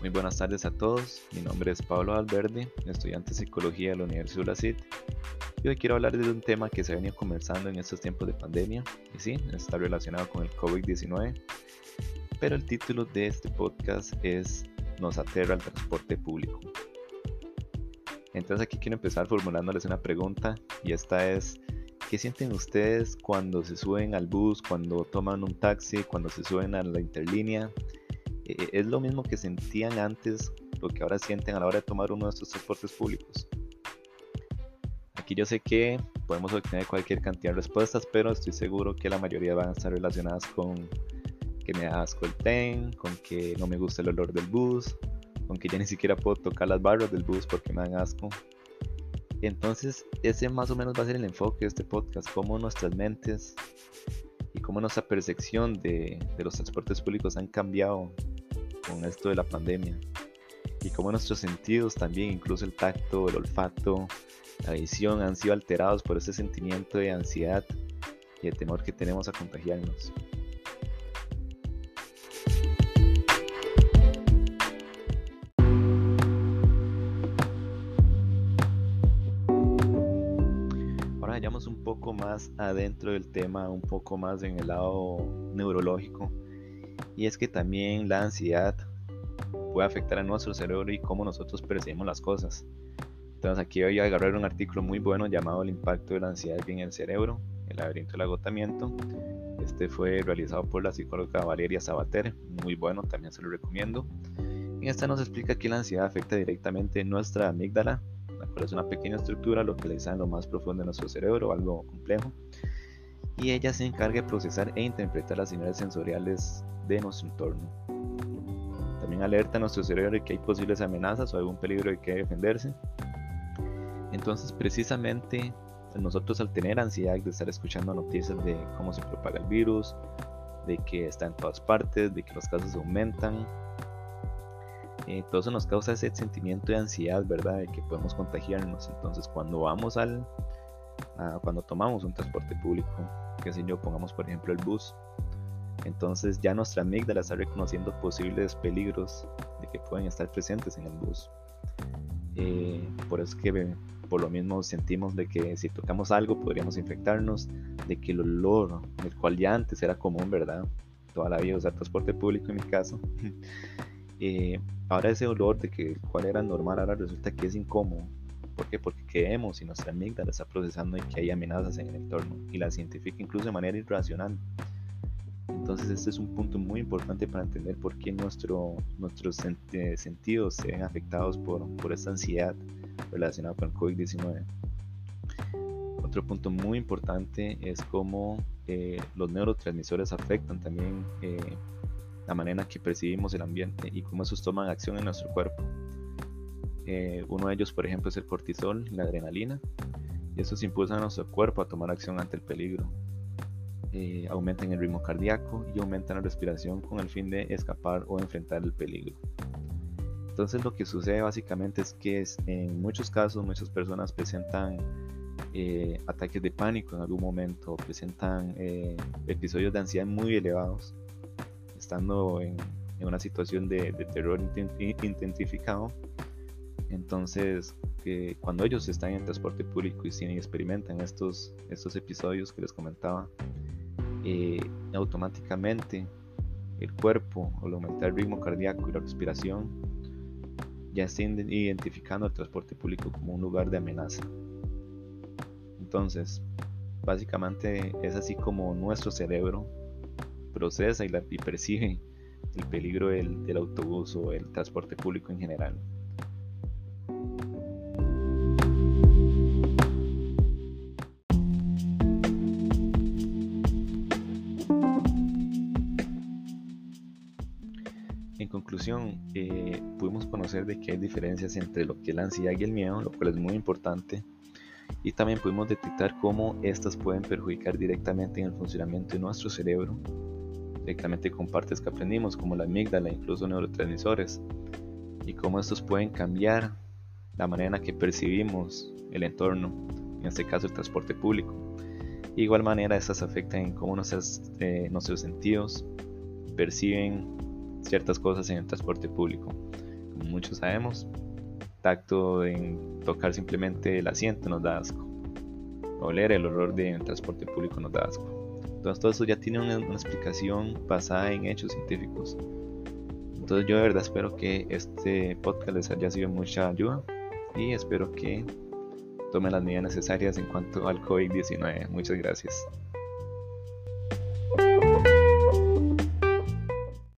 Muy buenas tardes a todos, mi nombre es Pablo Alverde, estudiante de Psicología de la Universidad de la CIT y hoy quiero hablar de un tema que se ha venido conversando en estos tiempos de pandemia y sí, está relacionado con el COVID-19, pero el título de este podcast es Nos aterra el transporte público. Entonces aquí quiero empezar formulándoles una pregunta y esta es ¿Qué sienten ustedes cuando se suben al bus, cuando toman un taxi, cuando se suben a la interlínea? Eh, ¿Es lo mismo que sentían antes, lo que ahora sienten a la hora de tomar uno de estos transportes públicos? Aquí yo sé que podemos obtener cualquier cantidad de respuestas, pero estoy seguro que la mayoría van a estar relacionadas con que me da asco el tren, con que no me gusta el olor del bus, con que ya ni siquiera puedo tocar las barras del bus porque me dan asco. Entonces, ese más o menos va a ser el enfoque de este podcast, cómo nuestras mentes y cómo nuestra percepción de, de los transportes públicos han cambiado con esto de la pandemia y cómo nuestros sentidos también, incluso el tacto, el olfato, la visión, han sido alterados por ese sentimiento de ansiedad y de temor que tenemos a contagiarnos. Ahora vayamos un poco más adentro del tema, un poco más en el lado neurológico y es que también la ansiedad puede afectar a nuestro cerebro y cómo nosotros percibimos las cosas. Entonces aquí voy a agarrar un artículo muy bueno llamado El impacto de la ansiedad en el cerebro, el laberinto del agotamiento. Este fue realizado por la psicóloga Valeria Sabater, muy bueno, también se lo recomiendo. En esta nos explica que la ansiedad afecta directamente nuestra amígdala, la cual es una pequeña estructura localizada en lo más profundo de nuestro cerebro, algo complejo, y ella se encarga de procesar e interpretar las señales sensoriales de nuestro entorno. También alerta a nuestro cerebro de que hay posibles amenazas o algún peligro de que defenderse. Entonces, precisamente nosotros al tener ansiedad de estar escuchando noticias de cómo se propaga el virus, de que está en todas partes, de que los casos aumentan, eh, todo eso nos causa ese sentimiento de ansiedad, ¿verdad? De que podemos contagiarnos. Entonces, cuando vamos al, cuando tomamos un transporte público, que si yo, pongamos por ejemplo el bus, entonces ya nuestra amígdala está reconociendo posibles peligros de que pueden estar presentes en el bus. Eh, por eso que por lo mismo sentimos de que si tocamos algo podríamos infectarnos, de que el olor, el cual ya antes era común, ¿verdad? Toda la vida usar transporte público en mi caso. eh, ahora ese olor de que el cual era normal ahora resulta que es incómodo. ¿Por qué? Porque creemos y nuestra amígdala está procesando y que hay amenazas en el entorno y la científica incluso de manera irracional. Entonces este es un punto muy importante para entender por qué nuestro, nuestros eh, sentidos se ven afectados por, por esta ansiedad relacionada con el COVID-19. Otro punto muy importante es cómo eh, los neurotransmisores afectan también eh, la manera en que percibimos el ambiente y cómo esos toman acción en nuestro cuerpo. Uno de ellos, por ejemplo, es el cortisol, la adrenalina, y esos impulsan a nuestro cuerpo a tomar acción ante el peligro eh, aumentan el ritmo cardíaco y aumentan la respiración con el fin de escapar o enfrentar el peligro. Entonces lo que sucede básicamente es que en muchos casos muchas personas presentan eh, ataques de pánico en algún momento, presentan eh, episodios de ansiedad muy elevados, estando en, una situación de, terror intensificado. Entonces, cuando ellos están en transporte público y, experimentan estos, estos episodios que les comentaba, eh, automáticamente el cuerpo, al aumentar el ritmo cardíaco y la respiración, ya estén identificando el transporte público como un lugar de amenaza. Entonces, básicamente es así como nuestro cerebro procesa y, y percibe el peligro del, del autobús o el transporte público en general. En conclusión, eh, pudimos conocer de que hay diferencias entre lo que es la ansiedad y el miedo, lo cual es muy importante, y también pudimos detectar cómo estas pueden perjudicar directamente en el funcionamiento de nuestro cerebro, directamente con partes que aprendimos, como la amígdala, incluso neurotransmisores, y cómo estos pueden cambiar la manera en que percibimos el entorno, en este caso el transporte público. De igual manera, estas afectan en cómo nuestros, eh, nuestros sentidos perciben ciertas cosas en el transporte público. como muchos sabemos. Tacto en tocar simplemente el asiento nos da asco. Oler el olor del transporte público nos da asco. Entonces todo eso ya tiene una, explicación basada en hechos científicos. Entonces yo de verdad espero que este podcast les haya sido mucha ayuda y espero que tomen las medidas necesarias en cuanto al COVID-19. Muchas gracias.